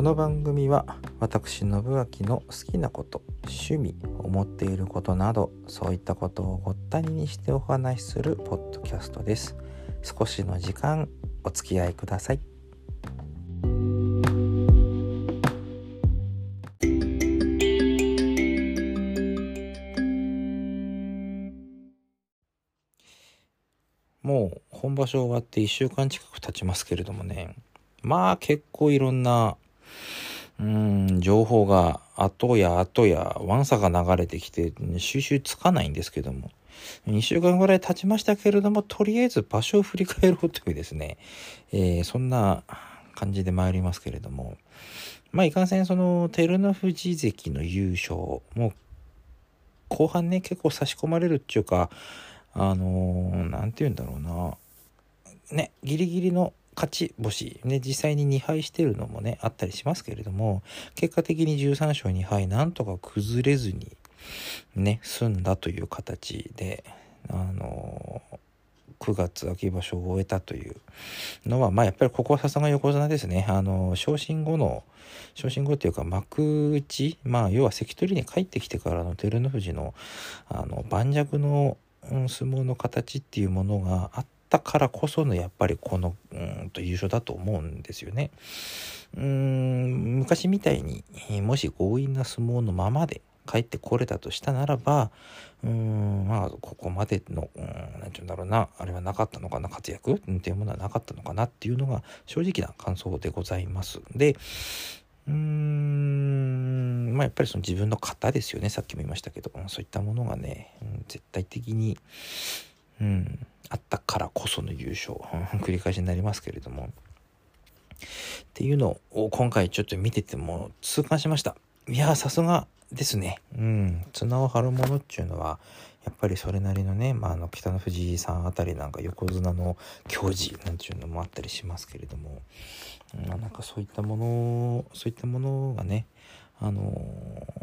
この番組は私信明の好きなこと趣味思っていることなどそういったことをごったににしてお話しするポッドキャストです。少しの時間お付き合いください。もう本場所終わって1週間近く経ちますけれどもね。まあ結構いろんなうん情報が後や後やわんさが流れてきて収集つかないんですけども。2週間ぐらい経ちましたけれどもとりあえず場所を振り返ろうというですね、えー、そんな感じで参りますけれども。まあいかんせんその照ノ富士関の優勝も後半ね結構差し込まれるっていうかあの何、ー、て言うんだろうな。ねギリギリの勝ち星、ね、実際に2敗してるのもねあったりしますけれども結果的に13勝2敗なんとか崩れずにね済んだという形であの9月秋場所を終えたというのはまあやっぱりここはさすが横綱ですね。あの昇進後の昇進後っていうか幕内まあ要は関取に帰ってきてからの照ノ富士のあの盤石の、相撲の形っていうものがあってたからこそのやっぱりこのうんと優勝だと思うんですよね。うん昔みたいにもし強引な相撲のままで帰ってこれたとしたならばうんまあここまでの何て言うんだろうなあれはなかったのかな活躍っていうものはなかったのかなっていうのが正直な感想でございます。でうーんまあやっぱりその自分の型ですよねさっきも言いましたけどそういったものがね、うん、絶対的にうん。あったからこその優勝。繰り返しになりますけれども。っていうのを今回ちょっと見てても痛感しました。いやさすがですね。うん。綱を張るものっていうのはやっぱりそれなりのね、まあ、あの北の富士さんあたりなんか横綱の矜持なんていうのもあったりしますけれども、まあ、なんかそういったものそういったものがねあの、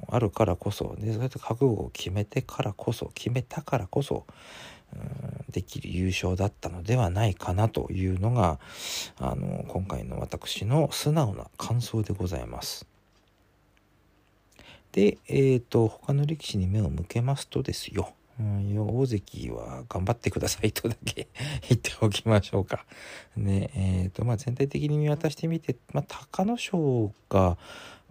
あるからこそでそうやって覚悟を決めてからこそ決めたからこそできる優勝だったのではないかなというのがあの今回の私の素直な感想でございます。で、えーと、他の力士に目を向けますとですよ、うん、大関は頑張ってくださいとだけ 言っておきましょうか。ねえーとまあ、全体的に見渡してみて、まあ、隆の勝が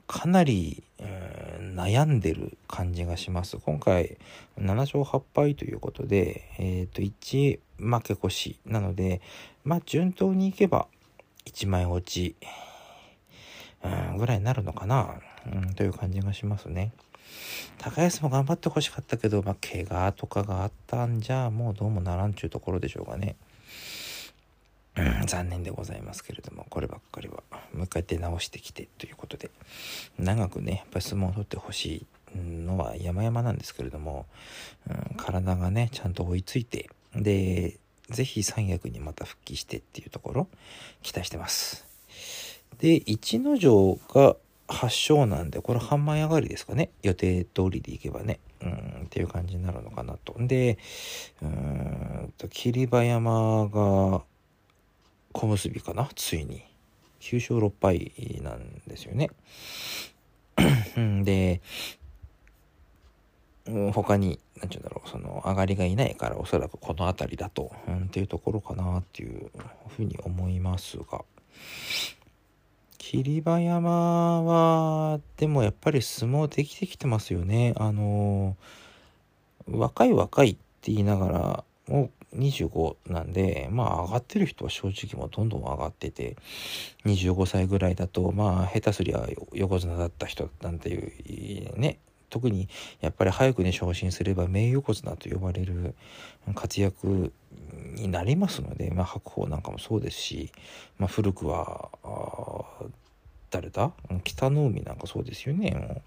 かなり、えー、悩んでる感じがします。今回7勝8敗ということで、えっ、ー、と1負け越しなので、まあ順当にいけば1枚落ち、うん、ぐらいになるのかな、うん、という感じがしますね。高安も頑張ってほしかったけど、まあ、怪我とかがあったんじゃもうどうもならんちゅうところでしょうかね。残念でございますけれどもこればっかりは。もう一回出直してきてということで。長くねやっぱり相撲を取ってほしいのは山々なんですけれども、うん、体がねちゃんと追いついてで是非三役にまた復帰してっていうところ期待してます。で逸ノ城が8勝なんでこれ半枚上がりですかね。予定通りでいけばね。うんっていう感じになるのかなと。でうーんと霧馬山が小結かな？ついに。9勝6敗なんですよね。で他に何て言うんだろうその上がりがいないからおそらくこの辺りだと、うん、っていうところかなっていうふうに思いますが。霧馬山はでもやっぱり相撲できてきてますよね。あの若い若いって言いながらもう25なんで、まあ上がってる人は正直もうどんどん上がってて、25歳ぐらいだと、まあ下手すりゃ横綱だった人なんていうね、特にやっぱり早くね昇進すれば名横綱と呼ばれる活躍になりますので、まあ、白鵬なんかもそうですし、まあ、古くは誰だ？北の海なんかそうですよね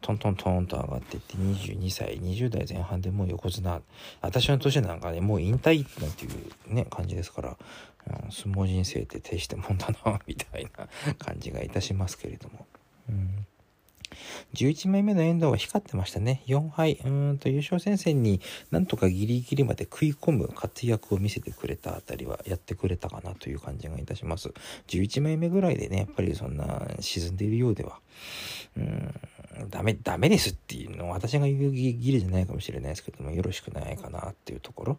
トントントンと上がっていって22歳20代前半でもう横綱私の年なんかねもう引退なんていうね感じですから、うん、相撲人生って大したもんだなみたいな感じがいたしますけれども。うん11枚目の遠藤は光ってましたね。4敗、うんと優勝戦線になんとかギリギリまで食い込む活躍を見せてくれたあたりはやってくれたかなという感じがいたします。11枚目ぐらいでね、やっぱりそんな沈んでいるようでは、うん、ダメ、ダメですっていうのは私が言うギリじゃないかもしれないですけども、よろしくないかなっていうところ。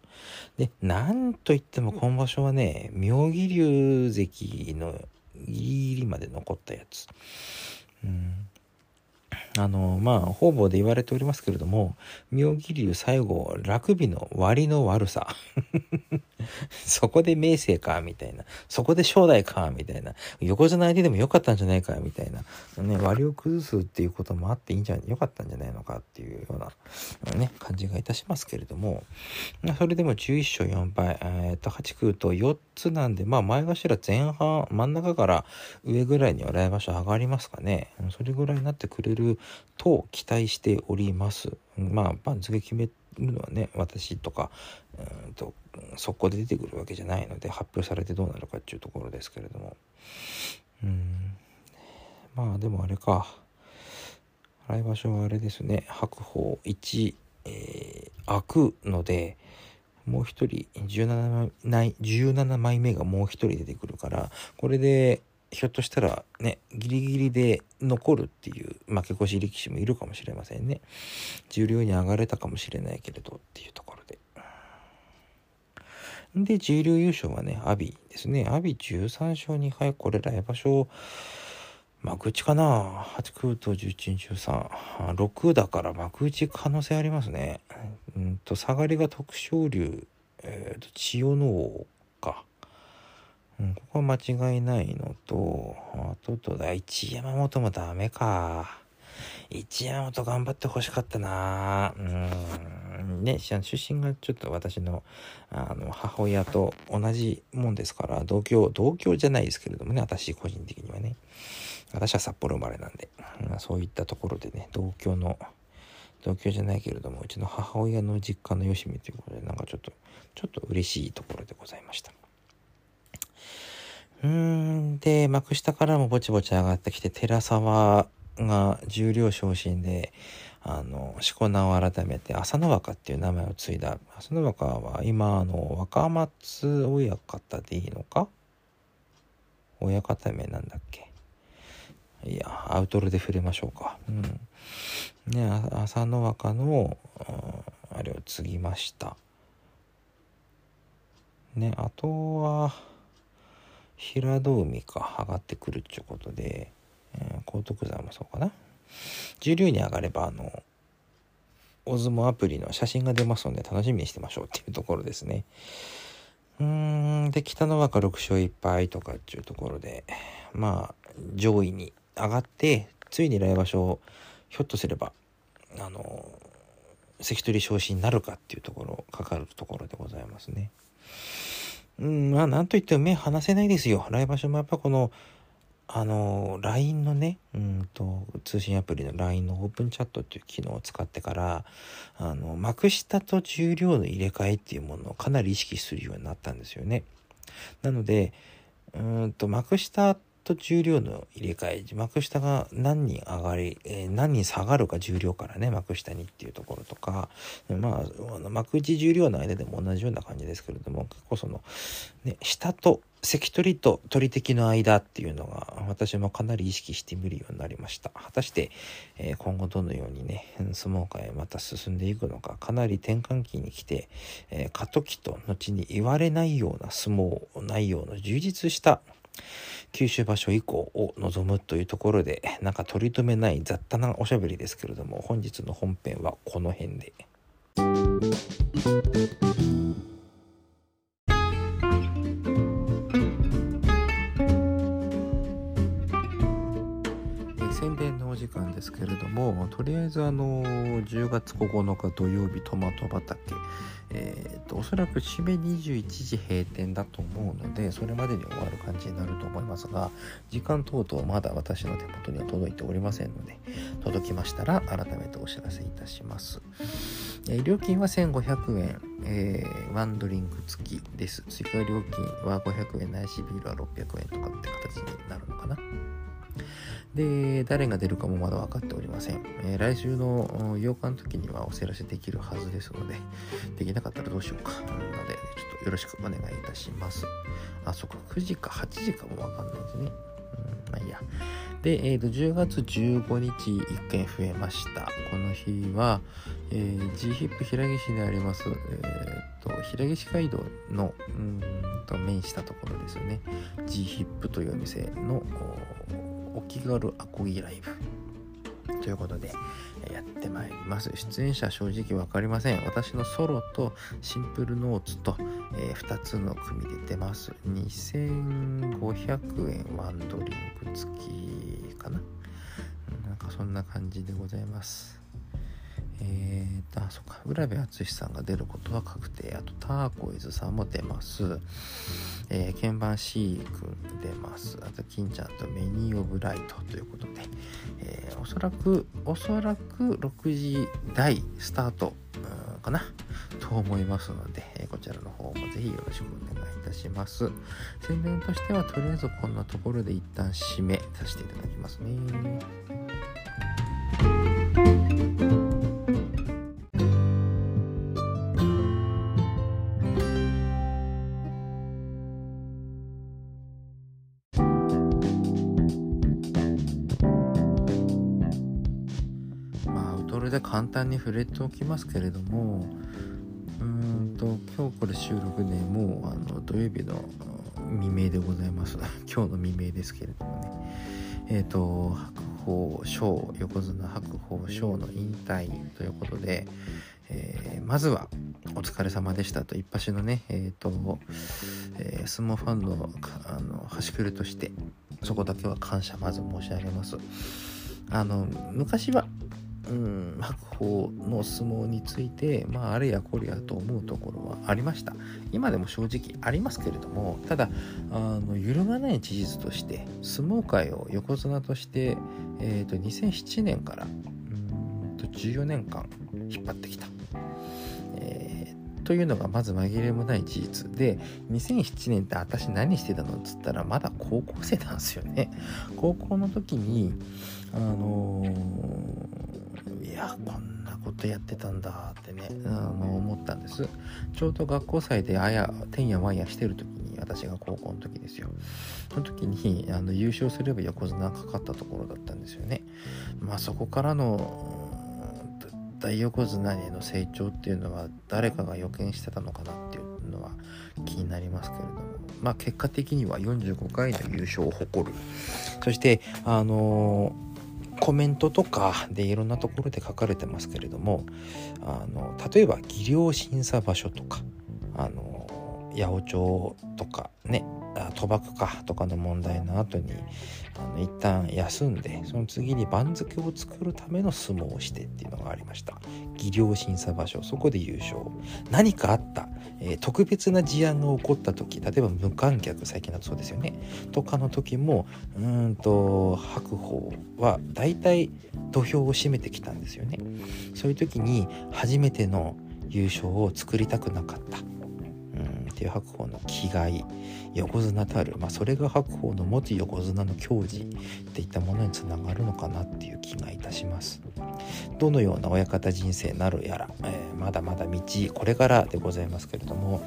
で、なんといっても今場所はね、妙義龍関のギリギリまで残ったやつ。うんあの、まあ、方々で言われておりますけれども、妙義龍最後、ラグビーの割の悪さ。そこで明生か、みたいな。そこで正代か、みたいな。横綱相手でもよかったんじゃないか、みたいな。ね、割を崩すっていうこともあっていいんじゃ、よかったんじゃないのかっていうような、ね、感じがいたしますけれども、それでも11勝4敗、えっ、と、8空と4つなんで、まあ、前頭前半、真ん中から上ぐらいには来場所上がりますかね。それぐらいになってくれると期待しております。まあ、番付決めるのはね、私とか、うんと、速攻で出てくるわけじゃないので、発表されてどうなるかっていうところですけれども。うん。まあ、でもあれか。来場所はあれですね、白鵬1、えー、開くので、もう一人17枚、17枚目がもう一人出てくるから、これでひょっとしたらね、ギリギリで残るっていう負け越し力士もいるかもしれませんね。重量に上がれたかもしれないけれどっていうところで。で、重量優勝はね、阿炎ですね。阿炎13勝2敗。これ来場所、幕内かな ?8 空と11、13。6だから幕内可能性ありますね。うんと、下がりが徳勝龍、え、ー、と、千代の王か。ん、ここは間違いないのと、あととだ、一山本もダメか。一山本頑張ってほしかったなうん。ね、出身がちょっと私の、あの、母親と同じもんですから、同居、同居じゃないですけれどもね、私個人的にはね。私は札幌生まれなんで、うん、そういったところでね、同居の、同居じゃないけれども、うちの母親の実家のよしみということで、なんかちょっと、ちょっと嬉しいところでございました。うーん、で、幕下からもぼちぼち上がってきて、寺沢が重量昇進で、あの、しこ名を改めて、朝の若っていう名前を継いだ。朝の若は今、あの、若松親方でいいのか？親方名なんだっけ？いや、アウトロで触れましょうか。うん。ね、朝の若の、あれを継ぎました。ね、あとは、平戸海か上がってくるっちゅうことで、えー、高徳山もそうかな。重量に上がれば、あの、大相撲アプリの写真が出ますので楽しみにしてましょうっていうところですね。うん、で、北の若6勝1敗とかっていうところで、まあ、上位に上がって、ついに来場所、ひょっとすれば、あの、関取昇進になるかっていうところ、かかるところでございますね。うん、まあ、なんといっても目離せないですよ。来場所もやっぱこの、あの、LINE のね、うんと、通信アプリの LINE のオープンチャットっていう機能を使ってから、あの、幕下と重量の入れ替えっていうものをかなり意識するようになったんですよね。なので、うんと、幕下と重量の入れ替え、幕下が何人上がり、えー、何人下がるか重量からね、幕下にっていうところとか、まああの、幕内重量の間でも同じような感じですけれども、結構その、ね、下と関取と鳥敵の間っていうのが私もかなり意識してみるようになりました。果たして、えー、今後どのようにね、相撲界また進んでいくのか、かなり転換期に来て、えー、過渡期と後に言われないような相撲内容の充実した九州場所以降を望むというところで、なんか取り留めない雑多なおしゃべりですけれども、本日の本編はこの辺で。時間ですけれどもとりあえずあの10月9日土曜日トマト畑えーと、おそらく締め21時閉店だと思うのでそれまでに終わる感じになると思いますが時間等々まだ私の手元には届いておりませんので届きましたら改めてお知らせいたします、えー、料金は1500円、えー、ワンドリンク付きです。追加料金は500円。ないしビールは600円とかって形になるのかな。で、誰が出るかもまだ分かっておりません。えー、来週の8日の時にはお知らせできるはずですので、できなかったらどうしようか。なので、ちょっとよろしくお願いいたします。あ、そっか、9時か8時かも分かんないですね。うん、まあいいや。で、えーと、10月15日1件増えました。この日は、えー、G ヒップ平岸にあります、えーと、平岸街道のうんと面したところですよね。G ヒップというお店のお気軽アコギライブ。ということで、やってまいります。出演者正直分かりません。私のソロとシンプルノーツと、えー、2つの組で出ます。2500円ワンドリンク付きかな。なんかそんな感じでございます。えーと、あ、そっか、浦部淳さんが出ることは確定。あと、ターコイズさんも出ます。えー、鍵盤 C 君出ます。あと、金ちゃんとメニーオブライトということで、えー、おそらく、おそらく6時台スタートかな？と思いますので、えー、こちらの方もぜひよろしくお願いいたします。宣伝としては、とりあえずこんなところで一旦締めさせていただきますね。れで簡単に触れておきますけれどもうんと今日これ収録でもうあの土曜日の未明でございます。今日の未明ですけれどもね。えっ、ー、と白鵬賞横綱白鵬賞の引退ということで、えー、まずはお疲れ様でしたと一発のねえっ、ー、と、えー、相撲ファンのあの端くれとしてそこだけは感謝まず申し上げます。あの昔はうん、白鵬の相撲について、まあ、あれやこれやと思うところはありました。今でも正直ありますけれども、ただ、あの揺るがない事実として、相撲界を横綱として、えーと、2007年からうんと14年間引っ張ってきた。えー、というのがまず紛れもない事実で2007年って私何してたのっつったらまだ高校生なんですよね高校の時にあのーいやこんなことやってたんだってねあの思ったんです。ちょうど学校祭であやてんやわんやしてる時に私が高校の時ですよ。その時にあの優勝すれば横綱かかったところだったんですよね。まあそこからの大横綱への成長っていうのは誰かが予見してたのかなっていうのは気になりますけれども。まあ結果的には45回の優勝を誇る。そしてあのーコメントとかでいろんなところで書かれてますけれどもあの例えば技量審査場所とかあの八百長とかね賭博かとかの問題の後にあの一旦休んでその次に番付を作るための相撲をしてっていうのがありました。技量審査場所そこで優勝。何かあった、えー、特別な事案が起こった時例えば無観客最近だとそうですよね。とかの時もうんと白鵬は大体土俵を占めてきたんですよね。そういう時に初めての優勝を作りたくなかった。っていう白鵬の気概横綱たる、まあ、それが白鵬の元横綱の矜持っていったものにつながるのかなっていう気がいたします。どのような親方人生なるやら、えー、まだまだ道これからでございますけれども、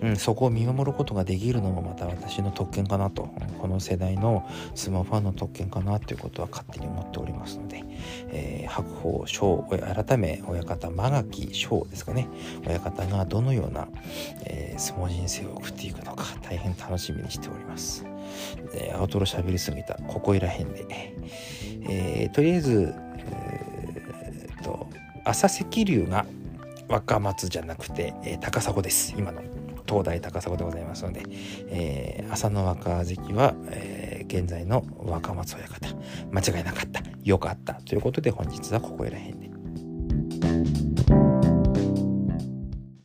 うん、そこを見守ることができるのもまた私の特権かなとこの世代の相撲ファンの特権かなということは勝手に思っておりますので、えー、白鵬翔改め親方間垣翔ですかね。親方がどのような、えー、相撲人生を送っていくのか大変楽しみにしております。えー、アウトロ喋りすぎたここいらへんで、えー、とりあえず、えー、と朝赤龍が若松じゃなくて、えー、高砂です。今の東大高砂でございますので、えー、朝の若関は、えー、現在の若松親方。間違いなかった。よかった。ということで本日はここいらへんで。